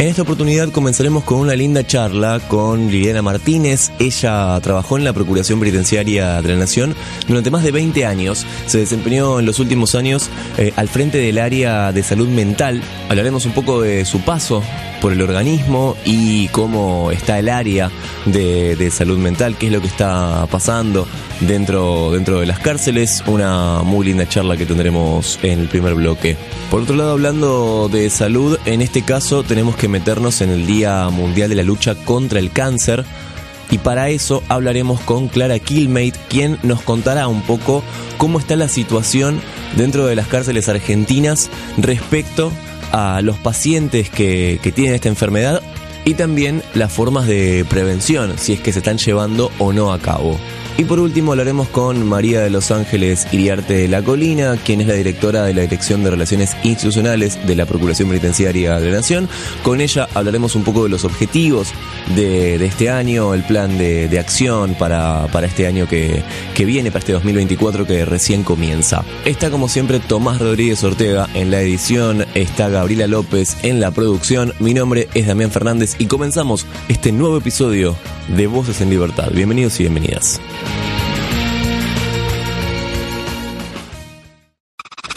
En esta oportunidad comenzaremos con una linda charla con Liliana Martínez. Ella trabajó en la Procuración Penitenciaria de la Nación durante más de 20 años. Se desempeñó en los últimos años eh, al frente del área de salud mental. Hablaremos un poco de su paso por el organismo y cómo está el área de, de salud mental, qué es lo que está pasando dentro, dentro de las cárceles. Una muy linda charla que tendremos en el primer bloque. Por otro lado, hablando de salud, en este caso tenemos que meternos en el Día Mundial de la Lucha contra el Cáncer. Y para eso hablaremos con Clara Kilmate, quien nos contará un poco cómo está la situación dentro de las cárceles argentinas respecto a los pacientes que, que tienen esta enfermedad y también las formas de prevención, si es que se están llevando o no a cabo. Y por último hablaremos con María de Los Ángeles Iriarte de la Colina, quien es la directora de la Dirección de Relaciones Institucionales de la Procuración Penitenciaria de la Nación. Con ella hablaremos un poco de los objetivos de, de este año, el plan de, de acción para, para, este año que, que viene, para este 2024 que recién comienza. Está como siempre Tomás Rodríguez Ortega en la edición, está Gabriela López en la producción. Mi nombre es Damián Fernández y comenzamos este nuevo episodio de Voces en Libertad. Bienvenidos y bienvenidas.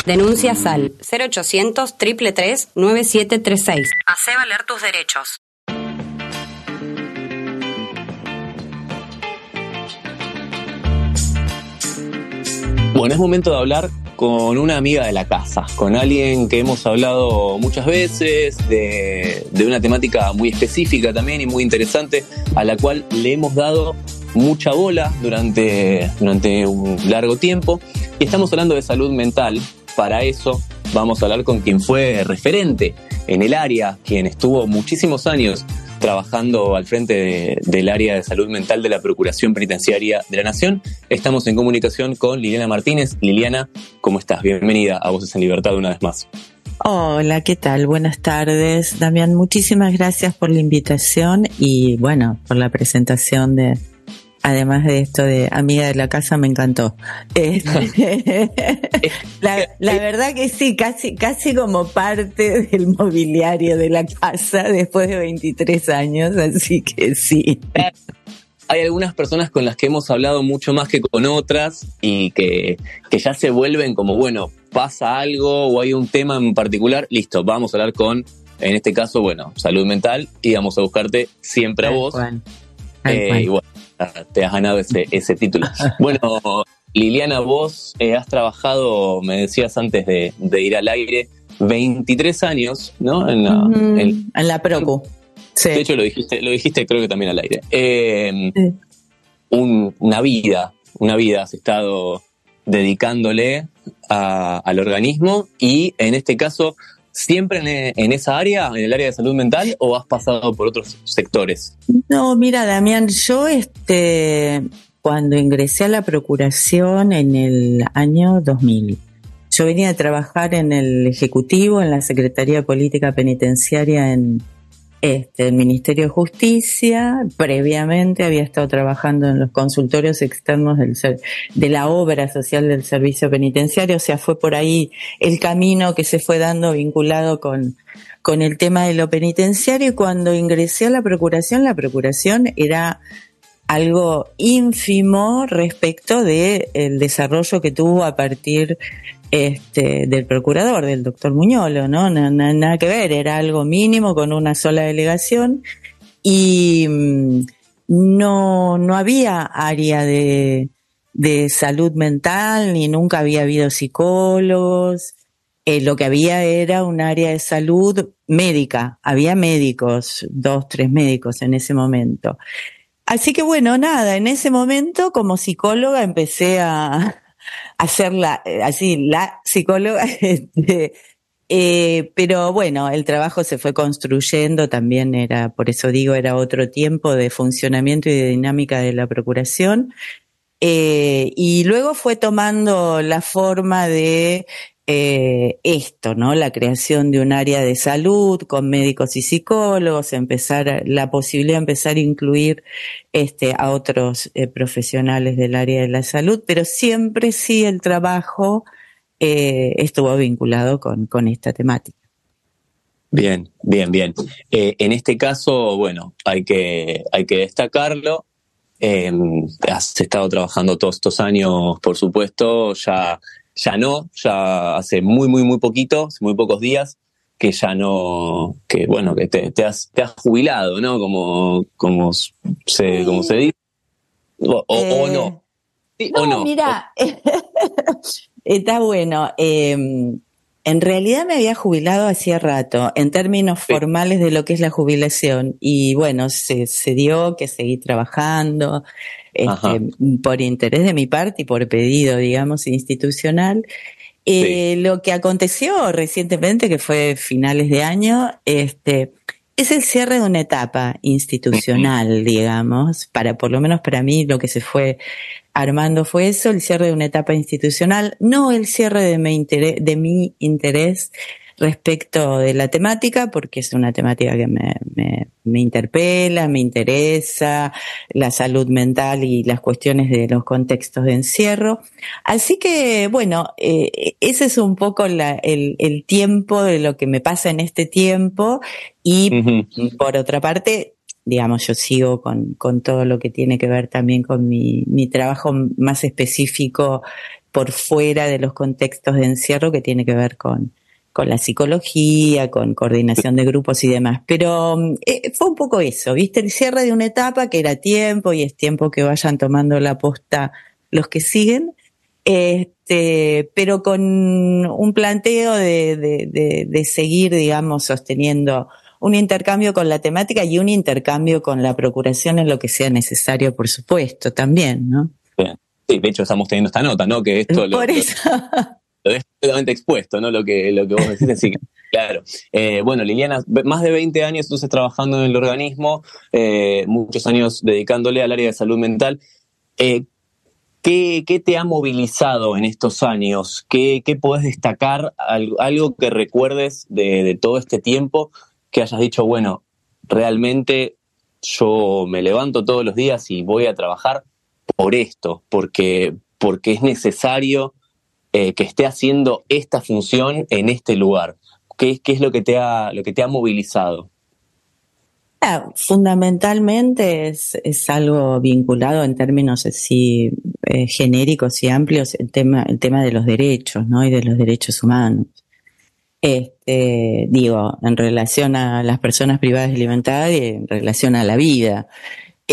Denuncia SAL 0800 333 9736. Hace valer tus derechos. Bueno, es momento de hablar con una amiga de la casa, con alguien que hemos hablado muchas veces, de, de, una temática muy específica también y muy interesante, a la cual le hemos dado mucha bola durante, durante un largo tiempo. Y estamos hablando de salud mental. Para eso vamos a hablar con quien fue referente en el área, quien estuvo muchísimos años trabajando al frente de, del área de salud mental de la Procuración Penitenciaria de la Nación. Estamos en comunicación con Liliana Martínez. Liliana, ¿cómo estás? Bienvenida a Voces en Libertad una vez más. Hola, ¿qué tal? Buenas tardes. Damián, muchísimas gracias por la invitación y bueno, por la presentación de, además de esto de amiga de la casa, me encantó. Este, la, la, verdad que sí, casi, casi como parte del mobiliario de la casa después de 23 años, así que sí. Hay algunas personas con las que hemos hablado mucho más que con otras y que, que ya se vuelven como, bueno, pasa algo o hay un tema en particular, listo, vamos a hablar con, en este caso, bueno, salud mental y vamos a buscarte siempre a vos. Eh, y bueno, te has ganado ese, ese título. Bueno, Liliana, vos eh, has trabajado, me decías antes de, de, ir al aire, 23 años, ¿no? En la, mm, en, en la Procu. Sí. De hecho, lo dijiste, lo dijiste creo que también al aire. Eh, sí. un, una vida, una vida has estado dedicándole a, al organismo y en este caso siempre en, esa área, en el área de salud mental, o has pasado por otros sectores? No, mira, Damián, yo este, cuando ingresé a la procuración en el año 2000, yo venía a trabajar en el Ejecutivo, en la Secretaría Política Penitenciaria en este, el Ministerio de Justicia. Previamente había estado trabajando en los consultorios externos del, de la obra social del servicio penitenciario. O sea, fue por ahí el camino que se fue dando vinculado con, el tema de lo penitenciario. Y cuando ingresé a la Procuración, la Procuración era algo ínfimo respecto de el desarrollo que tuvo a partir este, del procurador, del doctor Muñolo, ¿no? Nada, que ver, era algo mínimo con una sola delegación y no, no había área de, de salud mental, ni nunca había habido psicólogos. Eh, lo que había era un área de salud médica, había médicos, dos, tres médicos en ese momento. Así que bueno, nada, en ese momento como psicóloga empecé a, hacer la, así, la psicóloga, este, Eh, pero bueno, el trabajo se fue construyendo, también era, por eso digo, era otro tiempo de funcionamiento y de dinámica de la Procuración. Eh, y luego fue tomando la forma de eh, esto, ¿no? La creación de un área de salud con médicos y psicólogos, empezar, la posibilidad de empezar a incluir este, a otros eh, profesionales del área de la salud, pero siempre sí el trabajo eh, estuvo vinculado con, con esta temática. Bien, bien, bien. en este caso, bueno, hay que, hay que destacarlo. has estado trabajando todos estos años, por supuesto, ya ya no, ya hace muy, muy, muy poquito, muy pocos días, que ya no, que bueno, que te, has, te has jubilado, ¿no? Como, como, se, como se dice. O, o, no. ¿Sí, no, o no. Mira, está bueno. Em, en realidad me había jubilado hacía rato, en términos formales de lo que es la jubilación. Y bueno, se, se dio que seguí trabajando este, por interés de mi parte y por pedido, digamos, institucional. Eh, lo que aconteció recientemente, que fue finales de año, este, es el cierre de una etapa institucional, digamos, para por lo menos para mí lo que se fue armando fue eso, el cierre de una etapa institucional, no el cierre de mi interés, de mi interés respecto de la temática, porque es una temática que me, me, interpela, me interesa, la salud mental y las cuestiones de los contextos de encierro. Así que, bueno, eh, ese es un poco la, el, el, tiempo de lo que me pasa en este tiempo y, por otra parte, digamos, yo sigo con, con todo lo que tiene que ver también con mi, mi trabajo más específico por fuera de los contextos de encierro que tiene que ver con, con la psicología, con coordinación de grupos y demás. Pero eh, fue un poco eso, ¿viste? El cierre de una etapa que era tiempo y es tiempo que vayan tomando la posta los que siguen, este, pero con un planteo de, de, de, seguir, digamos, sosteniendo un intercambio con la temática y un intercambio con la procuración en lo que sea necesario, por supuesto, también, ¿no? Sí, de hecho estamos teniendo esta nota, ¿no? Que esto Por eso. Lo ves completamente expuesto, ¿no? Lo que, lo que vos decís, así claro. Eh, bueno, Liliana, más de 20 años entonces trabajando en el organismo, eh, muchos años dedicándole al área de salud mental. Eh, ¿qué, ¿qué, te ha movilizado en estos años? ¿Qué, qué podés destacar? Algo, que recuerdes de, de todo este tiempo que hayas dicho, bueno, realmente yo me levanto todos los días y voy a trabajar por esto, porque, porque es necesario eh, que esté haciendo esta función en este lugar? ¿Qué, qué es lo que te ha, lo que te ha movilizado? Ah, fundamentalmente es, es, algo vinculado en términos así eh, genéricos y amplios el tema, el tema de los derechos, ¿no? Y de los derechos humanos. Este, digo, en relación a las personas privadas de libertad y en relación a la vida.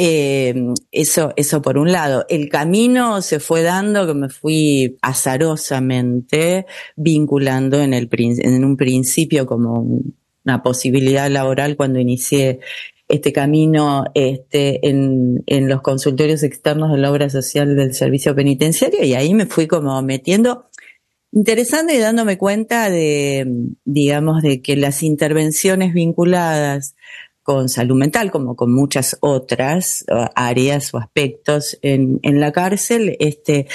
Eh, eso, eso por un lado. El camino se fue dando que me fui azarosamente vinculando en, el, en un principio como una posibilidad laboral cuando inicié este camino este, en, en los consultorios externos de la obra social del servicio penitenciario y ahí me fui como metiendo interesante y dándome cuenta de, digamos, de que las intervenciones vinculadas con salud mental, como con muchas otras uh, áreas o aspectos en, en la cárcel, este,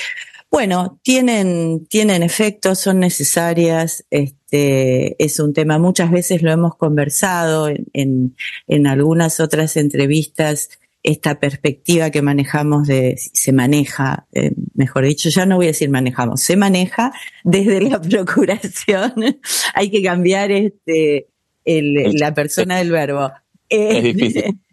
bueno, tienen, tienen efectos, son necesarias, este, es un tema, muchas veces lo hemos conversado en, en, algunas otras entrevistas, esta perspectiva que manejamos de, se maneja, eh, mejor dicho, ya no voy a decir manejamos, se maneja desde la procuración, hay que cambiar este, el, la persona del verbo es difícil.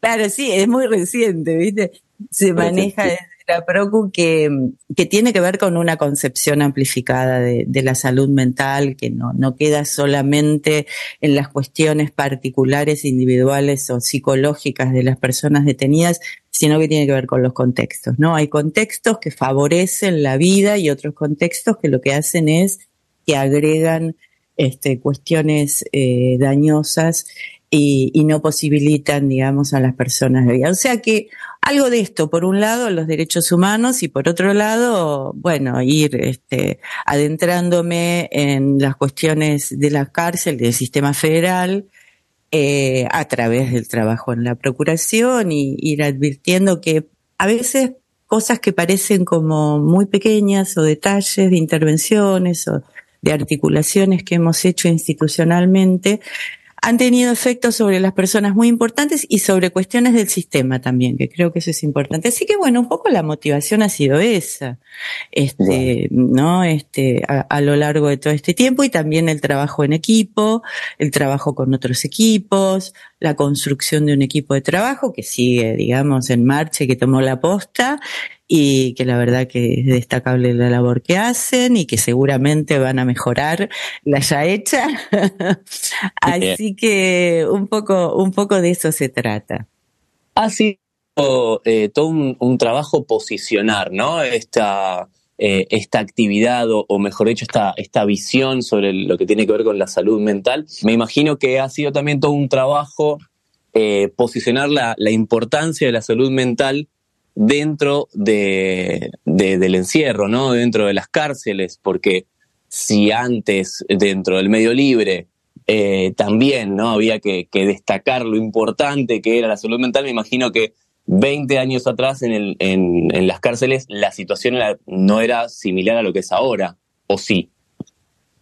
Claro, sí, es muy reciente, ¿viste? Se maneja desde la PROCU que, que tiene que ver con una concepción amplificada de, de la salud mental, que no, no queda solamente en las cuestiones particulares, individuales o psicológicas de las personas detenidas, sino que tiene que ver con los contextos, ¿no? Hay contextos que favorecen la vida y otros contextos que lo que hacen es que agregan este, cuestiones eh, dañosas y, no posibilitan, digamos, a las personas de vida. O sea que algo de esto, por un lado, los derechos humanos y por otro lado, bueno, ir este, adentrándome en las cuestiones de la cárcel, del sistema federal, eh, a través del trabajo en la procuración y ir advirtiendo que a veces cosas que parecen como muy pequeñas o detalles de intervenciones o de articulaciones que hemos hecho institucionalmente, han tenido efectos sobre las personas muy importantes y sobre cuestiones del sistema también, que creo que eso es importante. Así que bueno, un poco la motivación ha sido esa, este, ¿no? Este, a, lo largo de todo este tiempo y también el trabajo en equipo, el trabajo con otros equipos, la construcción de un equipo de trabajo que sigue, digamos, en marcha y que tomó la posta y que la verdad que es destacable la labor que hacen y que seguramente van a mejorar la ya hecha. Así que un poco, un poco de eso se trata. Ha sido eh, todo un, trabajo posicionar, ¿no? Esta, eh, esta actividad o, mejor dicho esta, esta visión sobre lo que tiene que ver con la salud mental. Me imagino que ha sido también todo un trabajo eh, posicionar la, la, importancia de la salud mental dentro de, del encierro, ¿no? Dentro de las cárceles, porque si antes dentro del medio libre eh, también no había que, destacar lo importante que era la salud mental, me imagino que 20 años atrás en, el, en, en las cárceles la situación no era similar a lo que es ahora, ¿o sí?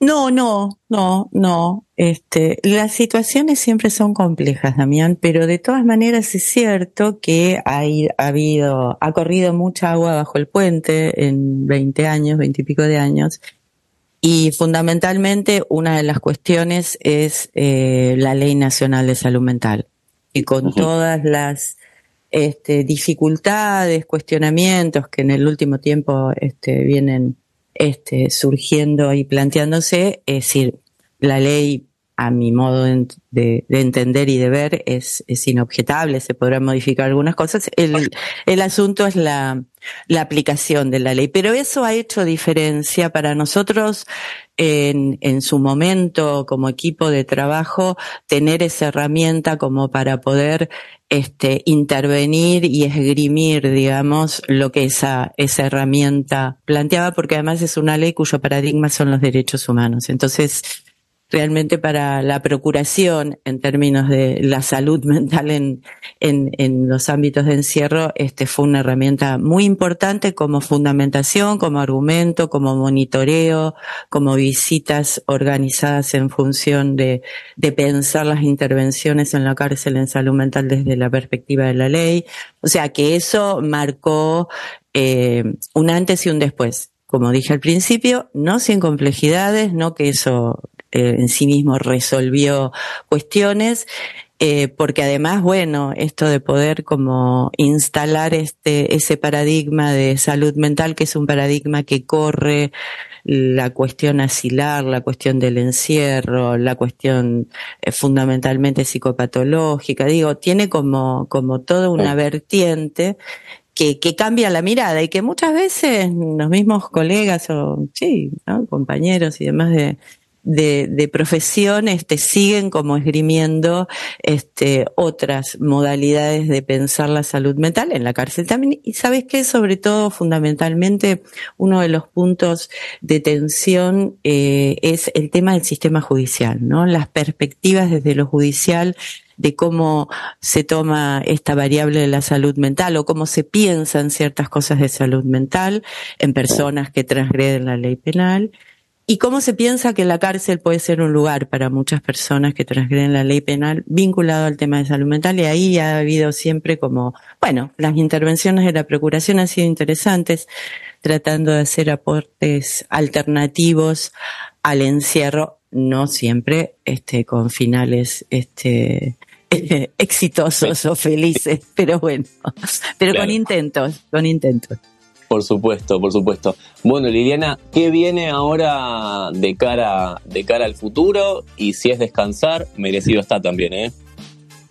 No, no, no, no. Este, las situaciones siempre son complejas, Damián, pero de todas maneras es cierto que hay, ha habido, ha corrido mucha agua bajo el puente en 20 años, 20 y pico de años. Y fundamentalmente una de las cuestiones es eh, la Ley Nacional de Salud Mental. Y con todas las este, dificultades, cuestionamientos que en el último tiempo este, vienen este, surgiendo y planteándose, es decir, la ley a mi modo de, entender y de ver es, es, inobjetable, se podrán modificar algunas cosas. El, el asunto es la, la, aplicación de la ley, pero eso ha hecho diferencia para nosotros en, en su momento como equipo de trabajo, tener esa herramienta como para poder este, intervenir y esgrimir, digamos, lo que esa, esa herramienta planteaba, porque además es una ley cuyo paradigma son los derechos humanos. Entonces, realmente para la procuración en términos de la salud mental en, en, en, los ámbitos de encierro, este fue una herramienta muy importante como fundamentación, como argumento, como monitoreo, como visitas organizadas en función de, de pensar las intervenciones en la cárcel en salud mental desde la perspectiva de la ley. O sea que eso marcó eh, un antes y un después como dije al principio, no sin complejidades, no que eso eh, en sí mismo resolvió cuestiones, eh, porque además, bueno, esto de poder como instalar este, ese paradigma de salud mental, que es un paradigma que corre la cuestión asilar, la cuestión del encierro, la cuestión eh, fundamentalmente psicopatológica, digo, tiene como, como toda una vertiente que, que, cambia la mirada y que muchas veces los mismos colegas o sí, compañeros y demás de, de, de profesión este, siguen como esgrimiendo este, otras modalidades de pensar la salud mental en la cárcel también. Y sabes que sobre todo, fundamentalmente, uno de los puntos de tensión eh, es el tema del sistema judicial, ¿no? Las perspectivas desde lo judicial de cómo se toma esta variable de la salud mental o cómo se piensan ciertas cosas de salud mental en personas que transgreden la ley penal y cómo se piensa que la cárcel puede ser un lugar para muchas personas que transgreden la ley penal vinculado al tema de salud mental y ahí ha habido siempre como, bueno, las intervenciones de la Procuración han sido interesantes tratando de hacer aportes alternativos al encierro, no siempre este, con finales este, exitosos o felices, pero bueno, pero con intentos, con intentos. Por supuesto, por supuesto. Bueno, Liliana, ¿qué viene ahora de cara, de cara al futuro? Y si es descansar, merecido está también, ¿eh?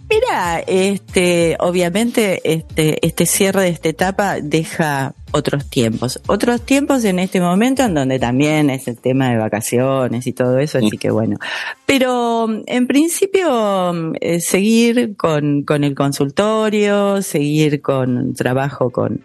Mira, este, obviamente, este, este cierre de esta etapa deja otros tiempos. Otros tiempos en este momento en donde también es el tema de vacaciones y todo eso, así que bueno. Pero en principio eh, seguir con, con el consultorio, seguir con trabajo con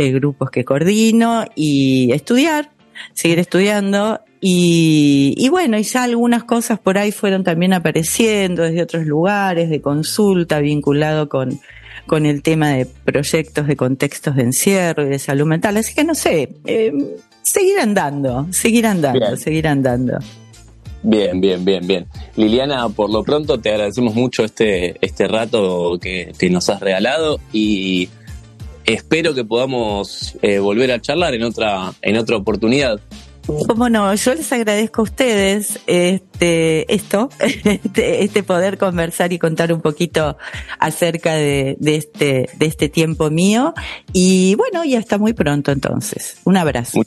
eh, grupos que coordino y estudiar, seguir estudiando y, y, bueno, y ya algunas cosas por ahí fueron también apareciendo desde otros lugares de consulta vinculado con, con el tema de proyectos de contextos de encierro y de salud mental. Así que no sé, eh, seguir andando, seguir andando, seguir andando. Bien, bien, bien, bien. Liliana, por lo pronto te agradecemos mucho este, este rato que, que nos has regalado y espero que podamos eh, volver a charlar en otra, en otra oportunidad. Cómo no, yo les agradezco a ustedes este, esto, este, este, poder conversar y contar un poquito acerca de, de, este, de este tiempo mío. Y bueno, y hasta muy pronto entonces. Un abrazo.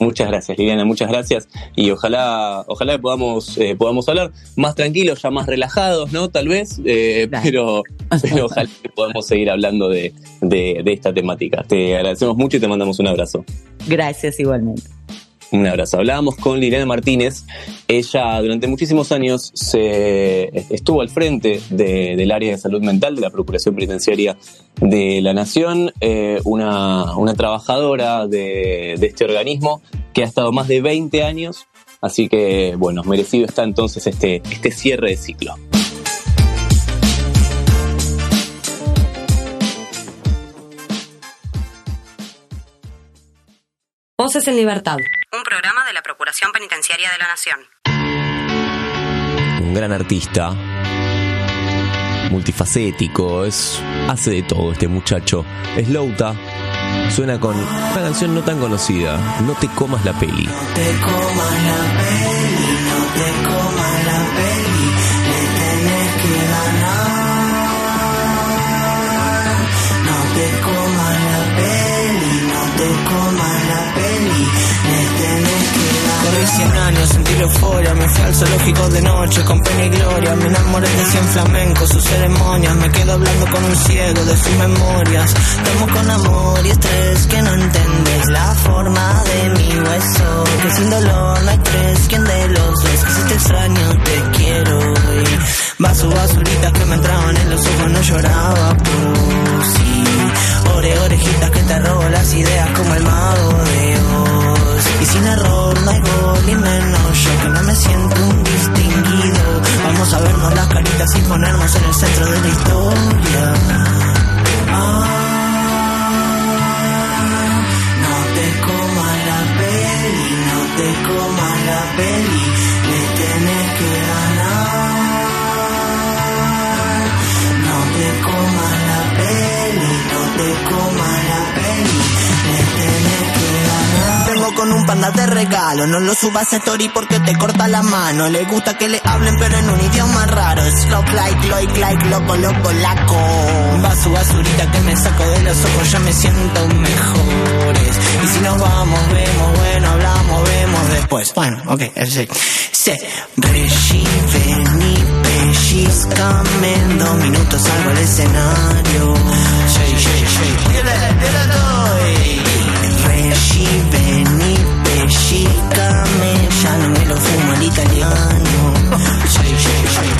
Muchas gracias, Liliana, muchas gracias. Y ojalá, ojalá podamos, eh, podamos hablar más tranquilos, ya más relajados, ¿no? Tal vez, eh, pero, pero ojalá que podamos seguir hablando de, de, de esta temática. Te agradecemos mucho y te mandamos un abrazo. Gracias igualmente. Un abrazo. Hablábamos con Liliana Martínez. Ella durante muchísimos años se estuvo al frente de, del área de salud mental de la Procuración Penitenciaria de la Nación, eh, una, trabajadora de, de, este organismo que ha estado más de 20 años. Así que, bueno, merecido está entonces este, este cierre de ciclo. Voces en Libertad. Un programa de la Procuración Penitenciaria de la Nación. Un gran artista, multifacético, es, hace de todo este muchacho. Es Louta, suena con una canción no tan conocida, No te comas la peli. No te comas la peli, no te comas la peli, le tenés que ganar. No te comas la peli, no te comas Corrí 100 años, sentí euforia, me fui al zoológico de noche con pena y gloria, me enamoré de 100 flamencos, sus ceremonias, me quedo hablando con un ciego de sus memorias, tomo con amor y estrés que no entendés la forma de mi hueso, que sin dolor no hay tres, quien de los dos, que si te extraño te quiero y vaso basuritas que me entraban en los ojos, no lloraba por sí, ore orejitas que te robo las ideas como el mago de Oz, y sin error no hay gol y menos yo que no me siento un distinguido, vamos a vernos las caritas y ponernos en el centro de la historia. Ah, no te comas la peli, no te comas la peli, le tenés que ganar. No te comas la peli, no te comas con un panda de regalo, no lo subas a story porque te corta la mano. Le gusta que le hablen pero en un idioma raro. Slop like, like, like, loco, loco, laco. Basu, basurita que me saco de los ojos, ya me siento mejores. Y si nos vamos, vemos, bueno, hablamos, vemos después. Bueno, ok, sí. Sí. Regi, vení, pellizcame, en dos minutos salgo al escenario. Sí, sí, sí. Al italiano. Sí, sí,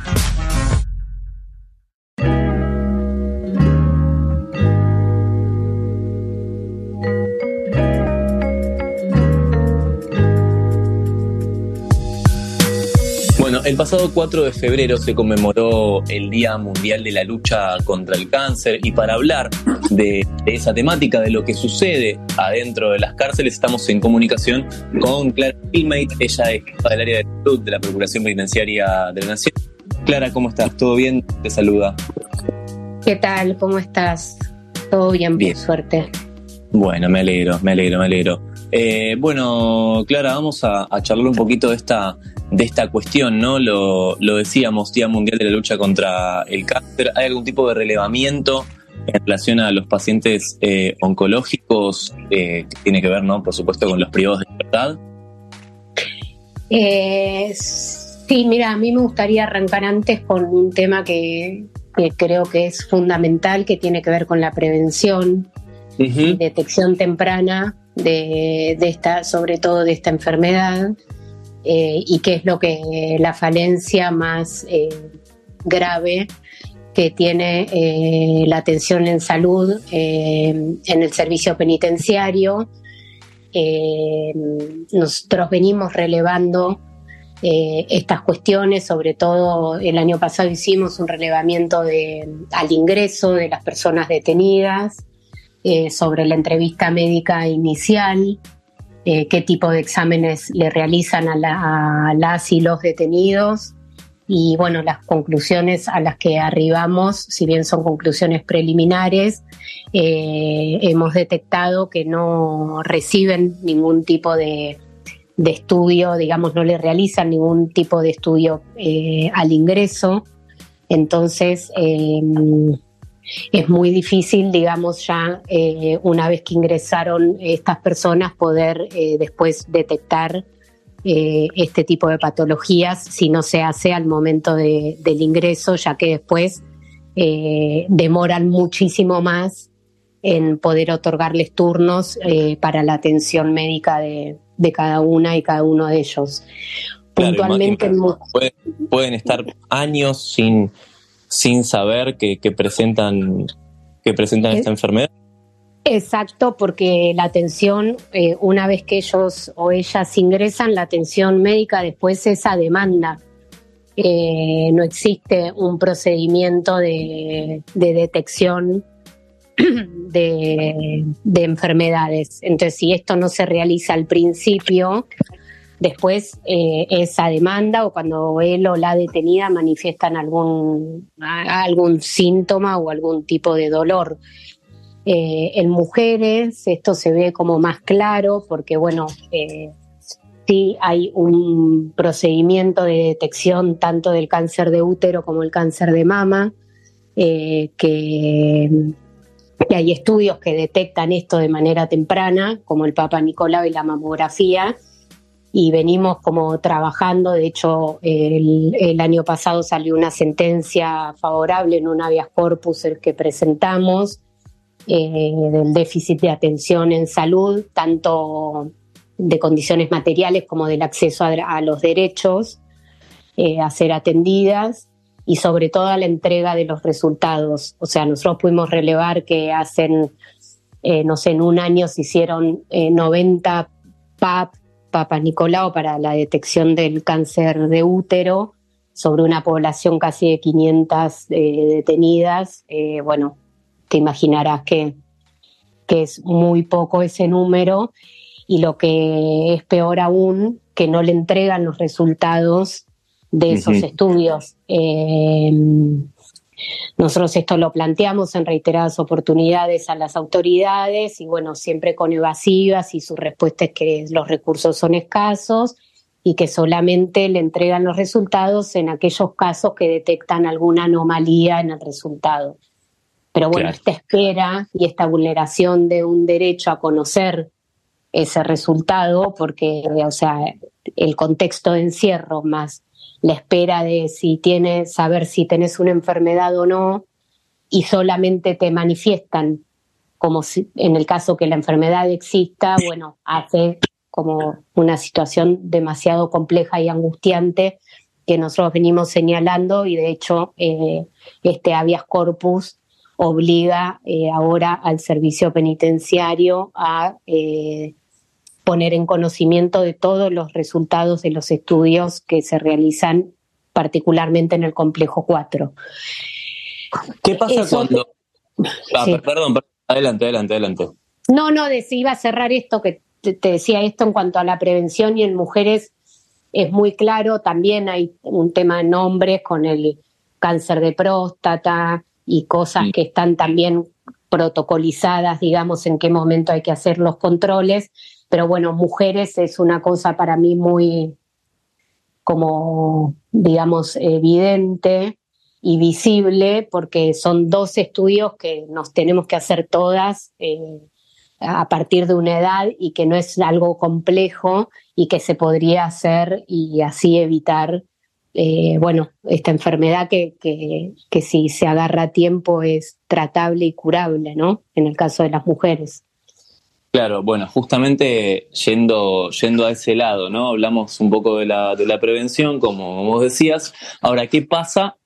Pasado 4 de febrero se conmemoró el Día Mundial de la Lucha contra el Cáncer y para hablar de, de esa temática, de lo que sucede adentro de las cárceles, estamos en comunicación con Clara Gilmate, ella es jefa del área de salud de la Procuración Penitenciaria de la Nación. Clara, ¿cómo estás? ¿Todo bien? Te saluda. ¿Qué tal? ¿Cómo estás? Todo bien, Bien. por suerte. Bueno, me alegro, me alegro, me alegro. Eh, bueno, Clara, vamos a, a charlar un poquito de esta, de esta cuestión, ¿no? Lo, lo decíamos, Día Mundial de la Lucha contra el Cáncer. ¿Hay algún tipo de relevamiento en relación a los pacientes eh, oncológicos eh, que tiene que ver, ¿no? Por supuesto, con los privados de libertad. Sí, mira, a mí me gustaría arrancar antes con un tema que, que creo que es fundamental, que tiene que ver con la prevención, detección temprana de, esta, sobre todo de esta enfermedad, eh, y que es lo que la falencia más eh, grave que tiene eh, la atención en salud en el servicio penitenciario. Nosotros venimos relevando estas cuestiones, sobre todo el año pasado hicimos un relevamiento de, al ingreso de las personas detenidas, eh, sobre la entrevista médica inicial, eh, qué tipo de exámenes le realizan a, la- a las y los detenidos y bueno, las conclusiones a las que arribamos, si bien son conclusiones preliminares, eh, hemos detectado que no reciben ningún tipo de, de estudio, digamos, no le realizan ningún tipo de estudio al ingreso. Entonces, eh, es muy difícil, digamos, ya eh, una vez que ingresaron estas personas, poder eh, después detectar eh, este tipo de patologías si no se hace al momento de- del ingreso, ya que después demoran muchísimo más en poder otorgarles turnos para la atención médica de, de cada una y cada uno de ellos. Claro, Puntualmente, pueden estar años sin, sin saber que, que presentan, que presentan esta enfermedad. Exacto, porque la atención, eh, una vez que ellos o ellas ingresan, la atención médica después es a demanda. Eh, no existe un procedimiento de, de detección de, de enfermedades. Entonces, si esto no se realiza al principio, después eh, es a demanda o cuando él o la detenida manifiestan algún, algún síntoma o algún tipo de dolor. Eh, en mujeres esto se ve como más claro porque, bueno, eh, sí hay un procedimiento de detección tanto del cáncer de útero como el cáncer de mama, que, que hay estudios que detectan esto de manera temprana, como el Papa Nicolau y la mamografía, y venimos como trabajando, de hecho el, año pasado salió una sentencia favorable en un habeas corpus que presentamos, eh, del déficit de atención en salud, tanto de condiciones materiales como del acceso a, los derechos eh, a ser atendidas y sobre todo a la entrega de los resultados. O sea, nosotros pudimos relevar que hacen, eh, no sé, en un año se hicieron eh, 90 PAP, Papa Nicolau, para la detección del cáncer de útero sobre una población casi de 500 eh, detenidas. Eh, bueno, te imaginarás que, que es muy poco ese número y lo que es peor aún, que no le entregan los resultados de esos estudios. Eh, nosotros esto lo planteamos en reiteradas oportunidades a las autoridades y bueno, siempre con evasivas y su respuesta es que los recursos son escasos y que solamente le entregan los resultados en aquellos casos que detectan alguna anomalía en el resultado. Pero bueno, Claro. esta espera y esta vulneración de un derecho a conocer ese resultado, porque, o sea, el contexto de encierro más la espera de si tienes, saber si tenés una enfermedad o no, y solamente te manifiestan como si, en el caso que la enfermedad exista, bueno, hace como una situación demasiado compleja y angustiante que nosotros venimos señalando y de hecho eh, este habeas corpus obliga eh, ahora al servicio penitenciario a eh, poner en conocimiento de todos los resultados de los estudios que se realizan particularmente en el complejo 4. ¿Qué pasa cuando... Ah, perdón, adelante, adelante, adelante. No, no, iba a cerrar esto, que te, decía esto en cuanto a la prevención y en mujeres es muy claro, también hay un tema en hombres con el cáncer de próstata y cosas que están también protocolizadas, digamos, en qué momento hay que hacer los controles, pero bueno, mujeres es una cosa para mí muy, como, digamos, evidente y visible, porque son dos estudios que nos tenemos que hacer todas eh, a partir de una edad y que no es algo complejo y que se podría hacer y así evitar, eh, bueno, esta enfermedad que, que, que si se agarra a tiempo es tratable y curable, ¿no? En el caso de las mujeres. Claro, bueno, justamente yendo, yendo a ese lado, ¿no? Hablamos un poco de la, de la prevención, como vos decías. Ahora, ¿qué pasa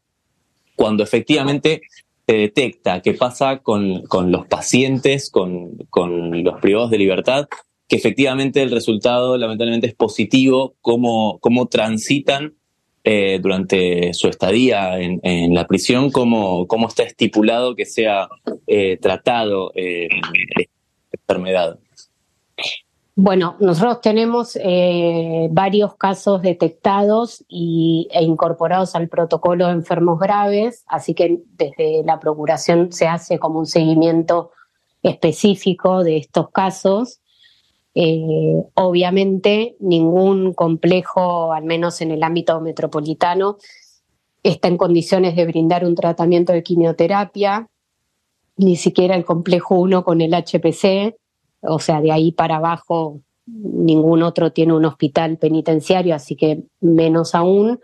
cuando efectivamente se detecta? ¿Qué pasa con, con los pacientes, con, con, los privados de libertad? Que efectivamente el resultado lamentablemente es positivo, cómo, cómo transitan eh, durante su estadía en, en la prisión, cómo, cómo, está estipulado que sea eh, tratado eh, enfermedad? Bueno, nosotros tenemos eh, varios casos detectados y, e incorporados al protocolo de enfermos graves, así que desde la Procuración se hace como un seguimiento específico de estos casos. Eh, obviamente, ningún complejo, al menos en el ámbito metropolitano, está en condiciones de brindar un tratamiento de quimioterapia, ni siquiera el complejo 1 con el HPC o sea, de ahí para abajo ningún otro tiene un hospital penitenciario, así que menos aún.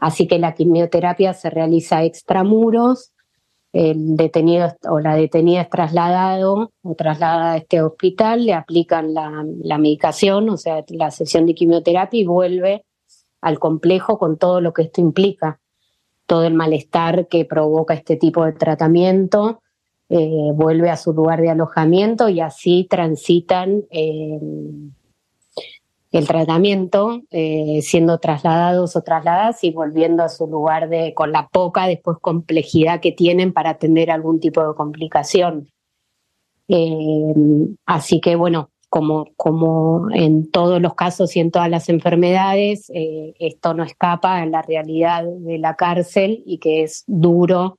Así que la quimioterapia se realiza extramuros, el detenido o la detenida es trasladado o trasladada a este hospital, le aplican la, la medicación, o sea, la sesión de quimioterapia y vuelve al complejo con todo lo que esto implica, todo el malestar que provoca este tipo de tratamiento, eh, vuelve a su lugar de alojamiento y así transitan eh, el tratamiento, eh, siendo trasladados o trasladadas y volviendo a su lugar de, con la poca después complejidad que tienen para atender algún tipo de complicación. así que bueno, como, como en todos los casos y en todas las enfermedades, esto no escapa a la realidad de la cárcel y que es duro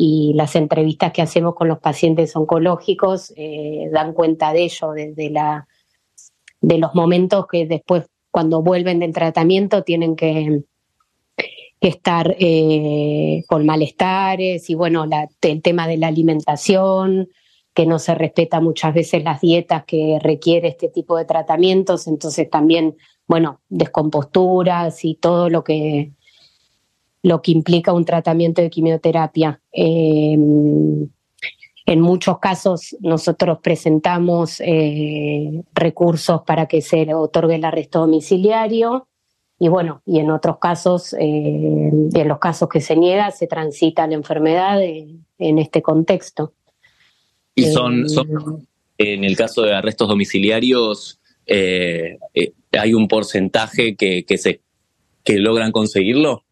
y las entrevistas que hacemos con los pacientes oncológicos eh, dan cuenta de ello, desde la, de los momentos que después, cuando vuelven del tratamiento, tienen que, estar eh, con malestares y bueno, el tema de la alimentación, que no se respeta muchas veces las dietas que requiere este tipo de tratamientos, entonces también, bueno, descomposturas y todo lo que lo que implica un tratamiento de quimioterapia. Em, en muchos casos nosotros presentamos eh, recursos para que se otorgue el arresto domiciliario y bueno, y en otros casos, eh, en los casos que se niega, se transita la enfermedad en este contexto. Y son, em, en el caso de arrestos domiciliarios, eh, ¿hay un porcentaje que, que, se, que logran conseguirlo?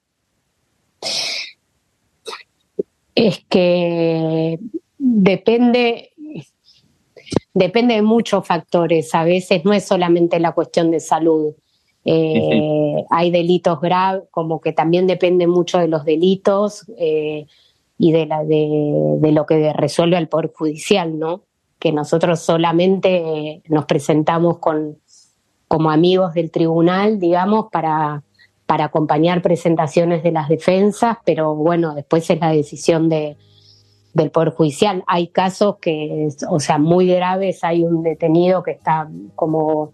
Es que depende, depende de muchos factores. A veces no es solamente la cuestión de salud. Eh, hay delitos graves, como que también depende mucho de los delitos eh, y de, la, de, de, lo que resuelve el Poder Judicial, ¿no? Que nosotros solamente nos presentamos con, como amigos del tribunal, digamos, para para acompañar presentaciones de las defensas, pero bueno, después es la decisión de, del Poder Judicial. Hay casos que, o sea, muy graves, hay un detenido que está como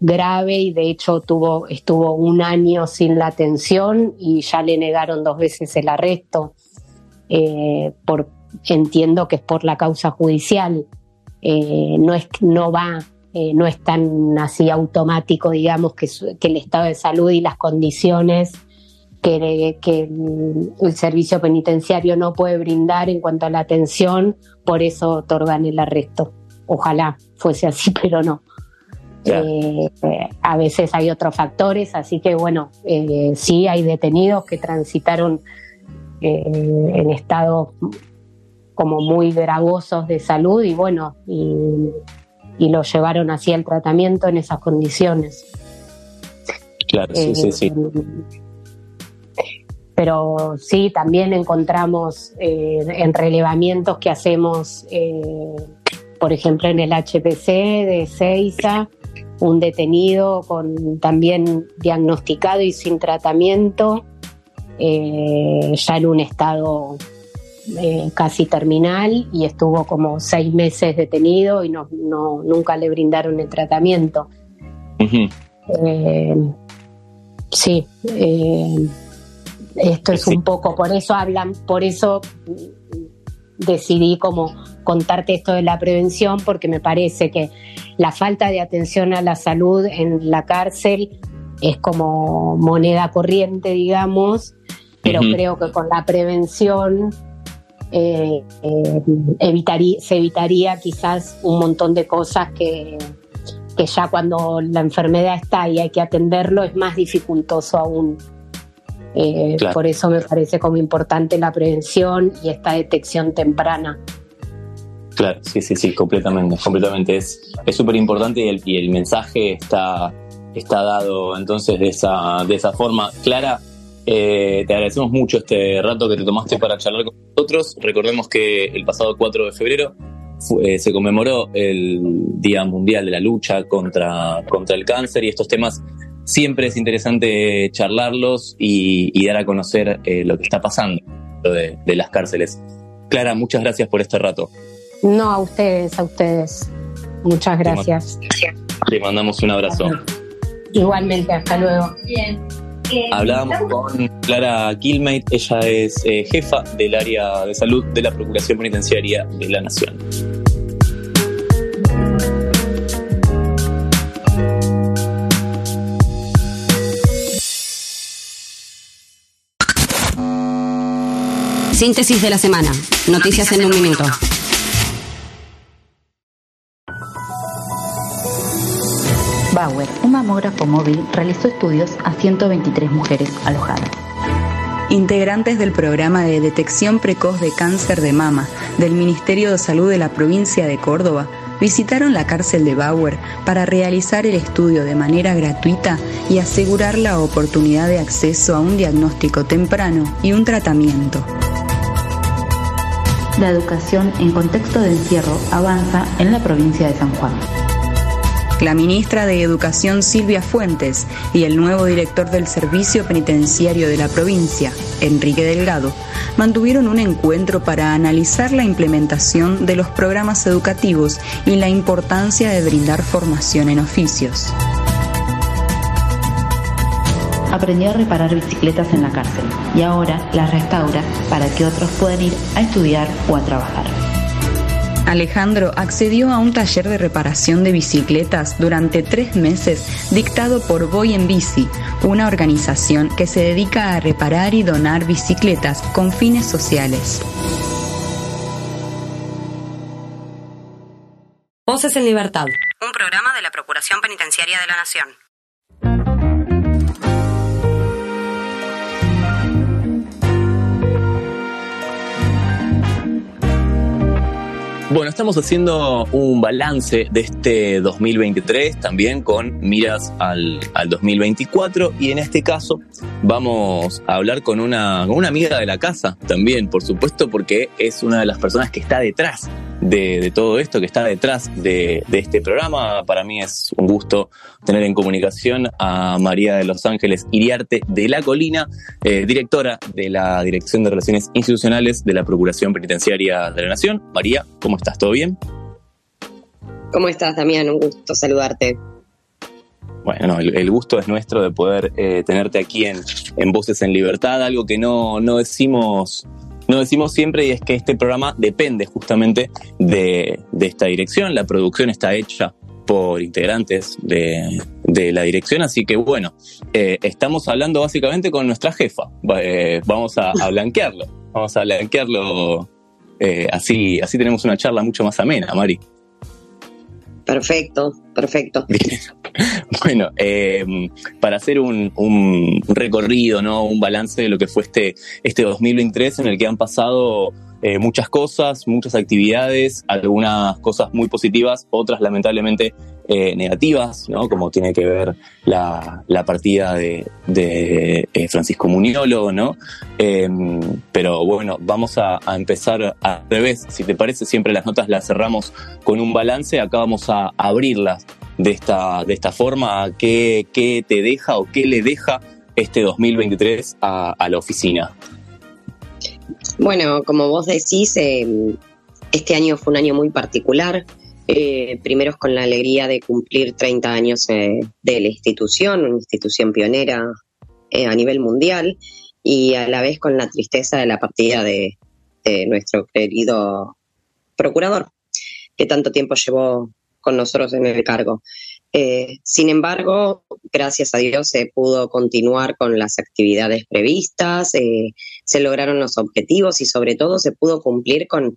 grave y de hecho tuvo, estuvo un año sin la atención y ya le negaron dos veces el arresto. Eh, por, entiendo que es por la causa judicial, eh, no, es, no va eh, no es tan así automático, digamos, que, que, el estado de salud y las condiciones que, que, el servicio penitenciario no puede brindar en cuanto a la atención, por eso otorgan el arresto. Ojalá fuese así, pero no. Eh, a veces hay otros factores, así que bueno, eh, sí hay detenidos que transitaron en estados como muy gravosos de salud y bueno, y, y lo llevaron así al tratamiento en esas condiciones. Claro, sí, sí, sí. Pero sí, también encontramos en relevamientos que hacemos, por ejemplo, en el HPC de Ceiza, un detenido con también diagnosticado y sin tratamiento, eh, ya en un estado eh, casi terminal y estuvo como seis meses detenido y no, no nunca le brindaron el tratamiento. Eh, sí, esto es un poco, por eso hablan, por eso decidí como contarte esto de la prevención porque me parece que la falta de atención a la salud en la cárcel es como moneda corriente, digamos, pero creo que con la prevención eh, eh, se evitaría quizás un montón de cosas que, que ya cuando la enfermedad está y hay que atenderlo es más dificultoso aún. Eh, por eso me parece como importante la prevención y esta detección temprana. Claro, sí, sí, sí, completamente, completamente. Es súper importante y el, y el mensaje está, está dado entonces de esa, de esa forma. Clara, eh, te agradecemos mucho este rato que te tomaste para charlar con nosotros. Recordemos que el pasado 4 de febrero eh, se conmemoró el Día Mundial de la Lucha contra, contra el Cáncer y estos temas siempre es interesante charlarlos y, dar a conocer eh, lo que está pasando de, de las cárceles. Clara, muchas gracias por este rato. No, a ustedes, a ustedes. Muchas gracias. Le mandamos un abrazo. Igualmente, hasta luego. Bien. Hablábamos con Clara Kilmate, ella es eh, jefa del área de salud de la Procuración Penitenciaria de la Nación. Síntesis de la semana. Noticias en un minuto. Bauer, mamógrafo móvil, realizó estudios a 123 mujeres alojadas. Integrantes del programa de detección precoz de cáncer de mama del Ministerio de Salud de la provincia de Córdoba visitaron la cárcel de Bauer para realizar el estudio de manera gratuita y asegurar la oportunidad de acceso a un diagnóstico temprano y un tratamiento la educación en contexto de encierro avanza en la provincia de San Juan. La ministra de Educación Silvia Fuentes y el nuevo director del Servicio Penitenciario de la provincia, Enrique Delgado, mantuvieron un encuentro para analizar la implementación de los programas educativos y la importancia de brindar formación en oficios aprendió a reparar bicicletas en la cárcel y ahora las restaura para que otros puedan ir a estudiar o a trabajar. Alejandro accedió a un taller de reparación de bicicletas durante tres meses dictado por Voy en Bici, una organización que se dedica a reparar y donar bicicletas con fines sociales. Voces en Libertad. Un programa de la Procuración Penitenciaria de la Nación. Bueno, estamos haciendo un balance de este 2023 también con miras al, 2024 y en este caso vamos a hablar con una, con una amiga de la casa también, por supuesto, porque es una de las personas que está detrás de, todo esto, que está detrás de, este programa. Para mí es un gusto tener en comunicación a María de Los Ángeles Iriarte de La Colina, eh, directora de la Dirección de Relaciones Institucionales de la Procuración Penitenciaria de la Nación. María, ¿cómo estás? ¿Todo bien? ¿Cómo estás, Damián? Un gusto saludarte. Bueno, el, gusto es nuestro de poder eh, tenerte aquí en, en, Voces en Libertad, algo que no, no decimos no decimos siempre y es que este programa depende justamente de, esta dirección. La producción está hecha por integrantes de, la dirección, así que bueno, eh, estamos hablando básicamente con nuestra jefa. Eh, vamos a, blanquearlo, vamos a blanquearlo, eh, así, así tenemos una charla mucho más amena, Mari. Perfecto, perfecto. Bueno, para hacer un, un, recorrido, ¿no? un balance de lo que fue este, este 2023 en el que han pasado eh, muchas cosas, muchas actividades, algunas cosas muy positivas, otras lamentablemente eh, negativas, ¿no? como tiene que ver la, partida de, eh, Francisco Muniolo, ¿no? Em, pero bueno, vamos a, empezar al revés. Si te parece, siempre las notas las cerramos con un balance, acá vamos a abrirlas de esta, de esta forma, ¿qué, qué te deja o qué le deja este 2023 a, la oficina? Bueno, como vos decís, eh, este año fue un año muy particular. Eh, primero con la alegría de cumplir 30 años eh, de la institución, una institución pionera a nivel mundial, y a la vez con la tristeza de la partida de, nuestro querido procurador, que tanto tiempo llevó con nosotros en el cargo. sin embargo, gracias a Dios se pudo continuar con las actividades previstas, se lograron los objetivos y sobre todo se pudo cumplir con,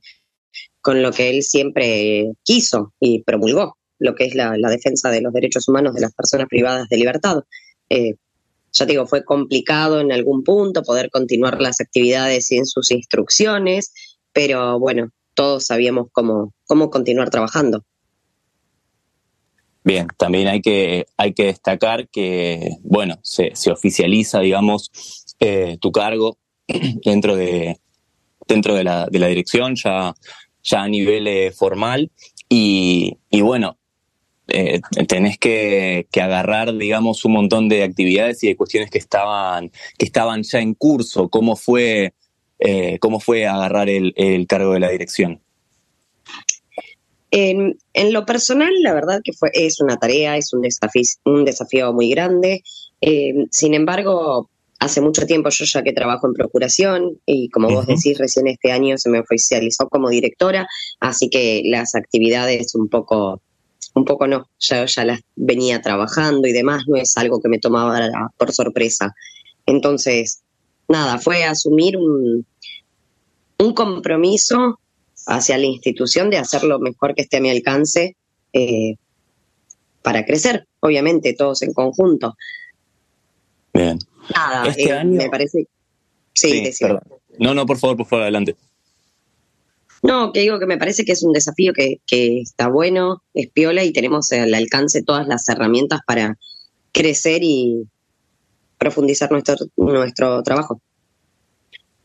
con lo que él siempre quiso y promulgó, lo que es la, defensa de los derechos humanos de las personas privadas de libertad. Eh, ya digo, fue complicado en algún punto poder continuar las actividades sin sus instrucciones, pero bueno, todos sabíamos cómo, cómo continuar trabajando. Bien, también hay que, hay que destacar que, bueno, se, se oficializa, digamos, eh, tu cargo dentro de, dentro de la, de la dirección, ya, ya a nivel eh, formal. Y, y bueno, eh, tenés que, que, agarrar, digamos, un montón de actividades y de cuestiones que estaban, que estaban ya en curso. ¿Cómo fue, eh, cómo fue agarrar el, el, cargo de la dirección? En, en, lo personal, la verdad que fue, es una tarea, es un desafío, un desafío muy grande. sin embargo, hace mucho tiempo yo ya que trabajo en procuración y como vos decís, recién este año se me oficializó como directora, así que las actividades un poco, un poco no, ya, ya las venía trabajando y demás, no es algo que me tomaba por sorpresa. Entonces, nada, fue asumir un, un compromiso hacia la institución de hacer lo mejor que esté a mi alcance eh, para crecer, obviamente, todos en conjunto. Bien. Nada, este eh, me parece. Sí, sí No, no, por favor, por favor, adelante. No, que digo que me parece que es un desafío que, está bueno, es piola y tenemos al alcance todas las herramientas para crecer y profundizar nuestro, nuestro trabajo.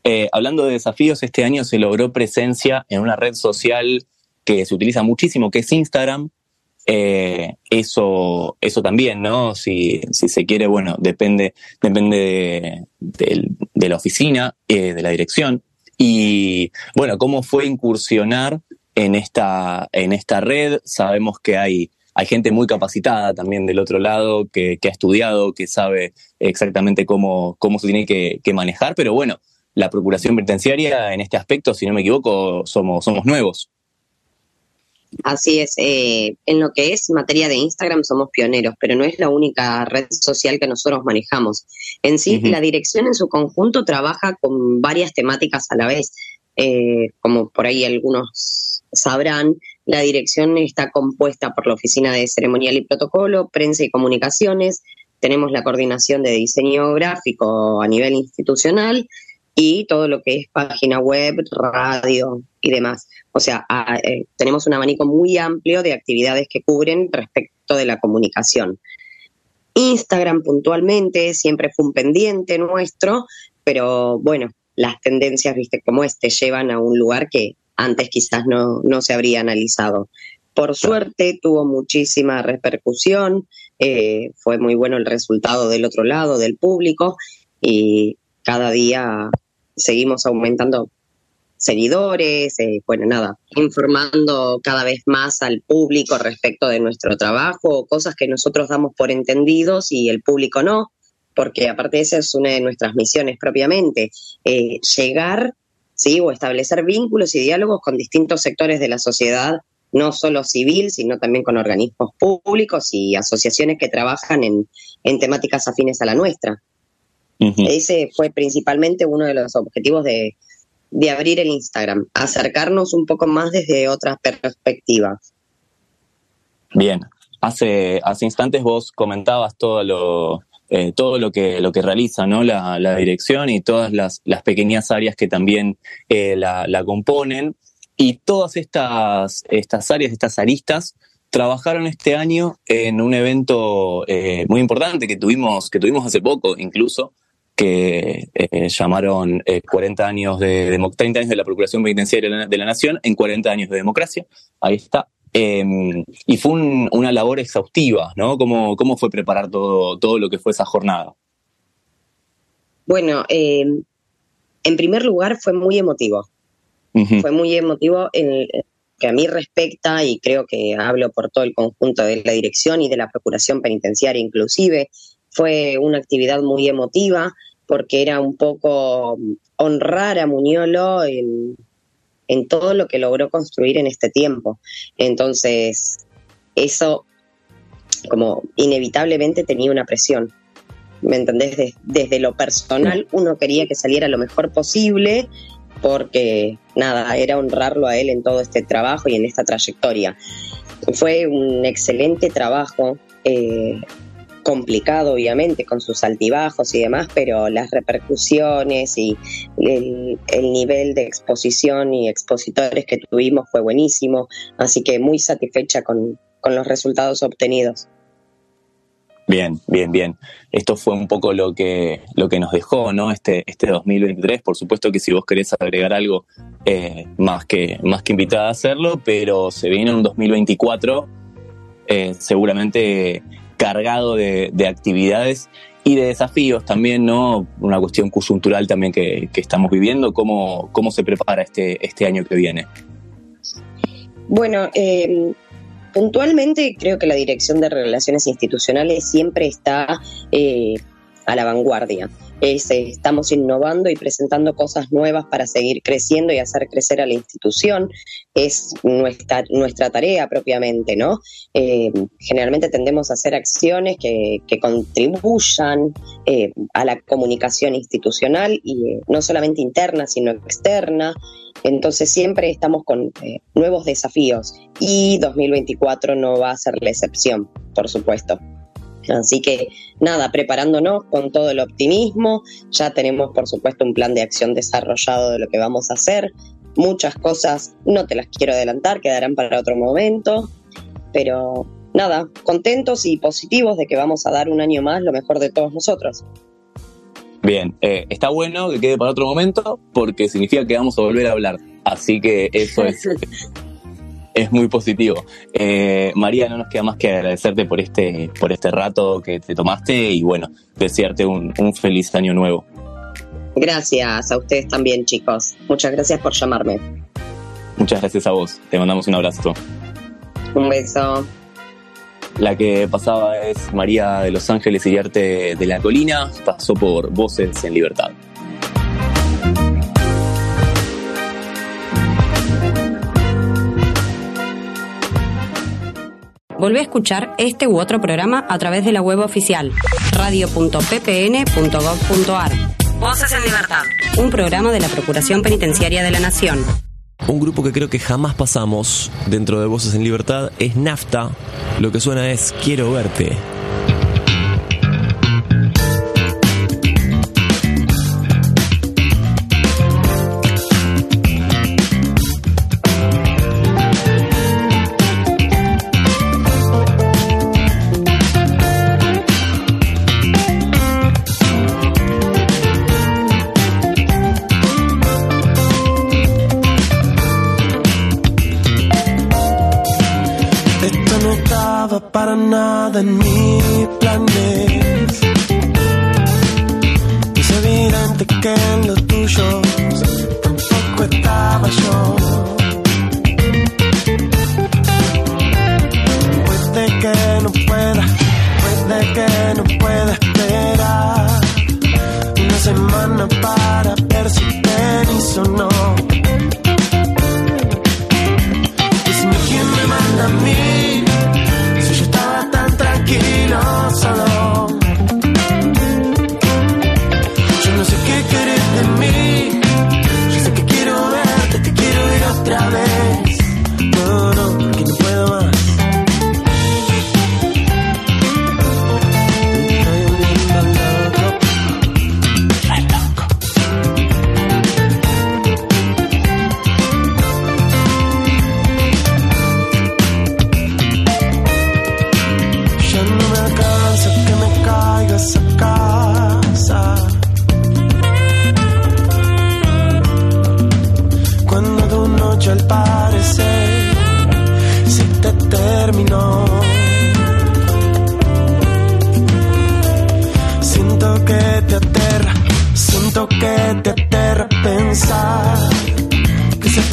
Eh, hablando de desafíos, este año se logró presencia en una red social que se utiliza muchísimo, que es Instagram, eh, eso, eso también, ¿no? Si, se quiere, bueno, depende, depende de, la oficina, eh, de la dirección. Y bueno, ¿cómo fue incursionar en esta, en esta red? Sabemos que hay, hay gente muy capacitada también del otro lado, que, ha estudiado, que sabe exactamente cómo, cómo se tiene que, que, manejar, pero bueno, la Procuración Penitenciaria en este aspecto, si no me equivoco, somos, somos nuevos. Así es, eh, en lo que es materia de Instagram somos pioneros, pero no es la única red social que nosotros manejamos. En sí, la dirección en su conjunto trabaja con varias temáticas a la vez. Eh, como por ahí algunos sabrán, la dirección está compuesta por la Oficina de Ceremonial y Protocolo, Prensa y Comunicaciones, tenemos la coordinación de diseño gráfico a nivel institucional y todo lo que es página web, radio y demás. O sea, eh, tenemos un abanico muy amplio de actividades que cubren respecto de la comunicación. Instagram puntualmente siempre fue un pendiente nuestro, pero bueno, las tendencias, viste, como este, llevan a un lugar que antes quizás no, no se habría analizado. Por suerte tuvo muchísima repercusión, eh, fue muy bueno el resultado del otro lado, del público, y cada día seguimos aumentando seguidores, eh, bueno, nada, informando cada vez más al público respecto de nuestro trabajo, cosas que nosotros damos por entendidos y el público no, porque aparte esa es una de nuestras misiones propiamente, eh, llegar, ¿sí? O establecer vínculos y diálogos con distintos sectores de la sociedad no solo civil, sino también con organismos públicos y asociaciones que trabajan en, temáticas afines a la nuestra. Ese fue principalmente uno de los objetivos de, de abrir el Instagram, acercarnos un poco más desde otras perspectivas. Bien, hace, hace instantes vos comentabas todo lo, eh, todo lo que, lo que realiza ¿no? la, dirección y todas las, las, pequeñas áreas que también eh, la, componen. Y todas estas, estas áreas, estas aristas, trabajaron este año en un evento eh, muy importante que tuvimos, que tuvimos hace poco incluso, que llamaron 40 años de, 30 años de la Procuración Penitenciaria de la Nación en 40 años de democracia. Ahí está. Em, y fue una labor exhaustiva, ¿no? ¿Cómo, ¿Cómo, fue preparar todo, todo lo que fue esa jornada? Bueno, em, en primer lugar fue muy emotivo. Fue muy emotivo en que a mí respecta, y creo que hablo por todo el conjunto de la dirección y de la Procuración Penitenciaria inclusive, fue una actividad muy emotiva porque era un poco honrar a Muñolo en, en todo lo que logró construir en este tiempo. Entonces, eso como inevitablemente tenía una presión. ¿Me entendés? desde lo personal uno quería que saliera lo mejor posible porque nada, era honrarlo a él en todo este trabajo y en esta trayectoria. Fue un excelente trabajo. Eh, complicado, obviamente, con sus altibajos y demás, pero las repercusiones y el, nivel de exposición y expositores que tuvimos fue buenísimo, así que muy satisfecha con, los resultados obtenidos. Bien, bien, bien. Esto fue un poco lo que, lo que nos dejó, ¿no? Este, este 2023. Por supuesto que si vos querés agregar algo, eh, más, que, más que invitada a hacerlo, pero se viene un 2024 eh, seguramente cargado de, actividades y de desafíos también, ¿no? Una cuestión coyuntural también que, estamos viviendo. ¿Cómo, ¿Cómo se prepara este, este año que viene? Bueno, eh, puntualmente creo que la Dirección de Relaciones Institucionales siempre está eh, a la vanguardia. estamos innovando y presentando cosas nuevas para seguir creciendo y hacer crecer a la institución. Es nuestra, tarea propiamente, ¿no? Eh, generalmente tendemos a hacer acciones que, contribuyan eh, a la comunicación institucional y eh, no solamente interna, sino externa. Entonces siempre estamos con nuevos desafíos y 2024 no va a ser la excepción, por supuesto. Así que nada, preparándonos con todo el optimismo, ya tenemos por supuesto un plan de acción desarrollado de lo que vamos a hacer. Muchas cosas no te las quiero adelantar, quedarán para otro momento, pero nada, contentos y positivos de que vamos a dar un año más lo mejor de todos nosotros. Bien, eh, está bueno que quede para otro momento porque significa que vamos a volver a hablar. Así que eso es es muy positivo. Eh, María, no nos queda más que agradecerte por este, por este rato que te tomaste y bueno, desearte un, un feliz año nuevo. Gracias a ustedes también, chicos. Muchas gracias por llamarme. Muchas gracias a vos. Te mandamos un abrazo. Un beso. La que pasaba es María de Los Ángeles y Arte de la Colina. Pasó por Voces en Libertad. Volvé a escuchar este u otro programa a través de la web oficial radio.ppn.gov.ar. Voces en Libertad. Un programa de la Procuración Penitenciaria de la Nación. Un grupo que creo que jamás pasamos dentro de Voces en Libertad es NAFTA. Lo que suena es Quiero verte. En mi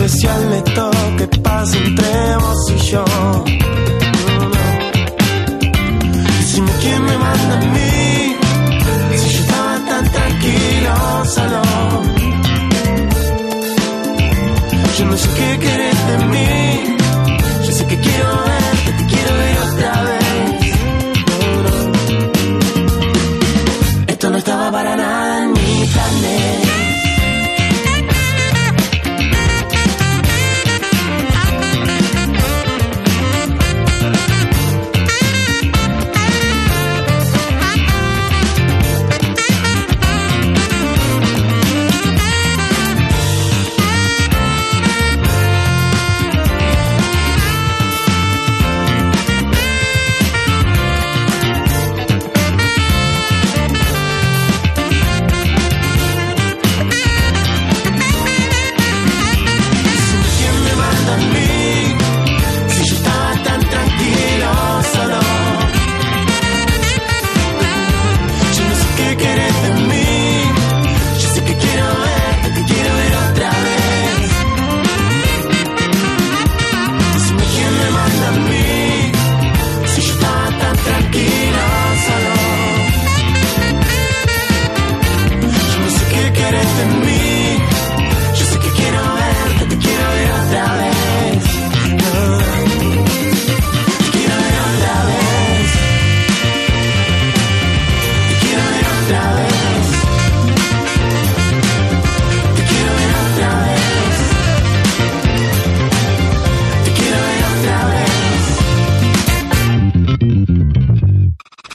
especial que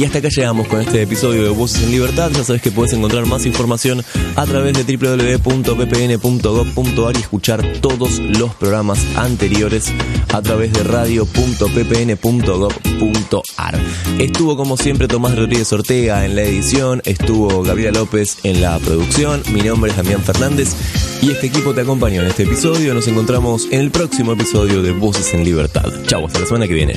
Y hasta acá llegamos con este episodio de Voces en Libertad. Ya sabes que puedes encontrar más información a través de www.ppn.gov.ar y escuchar todos los programas anteriores a través de radio.ppn.gov.ar. Estuvo como siempre Tomás Rodríguez Ortega en la edición, estuvo Gabriela López en la producción, mi nombre es Damián Fernández y este equipo te acompañó en este episodio. Nos encontramos en el próximo episodio de Voces en Libertad. Chau, hasta la semana que viene.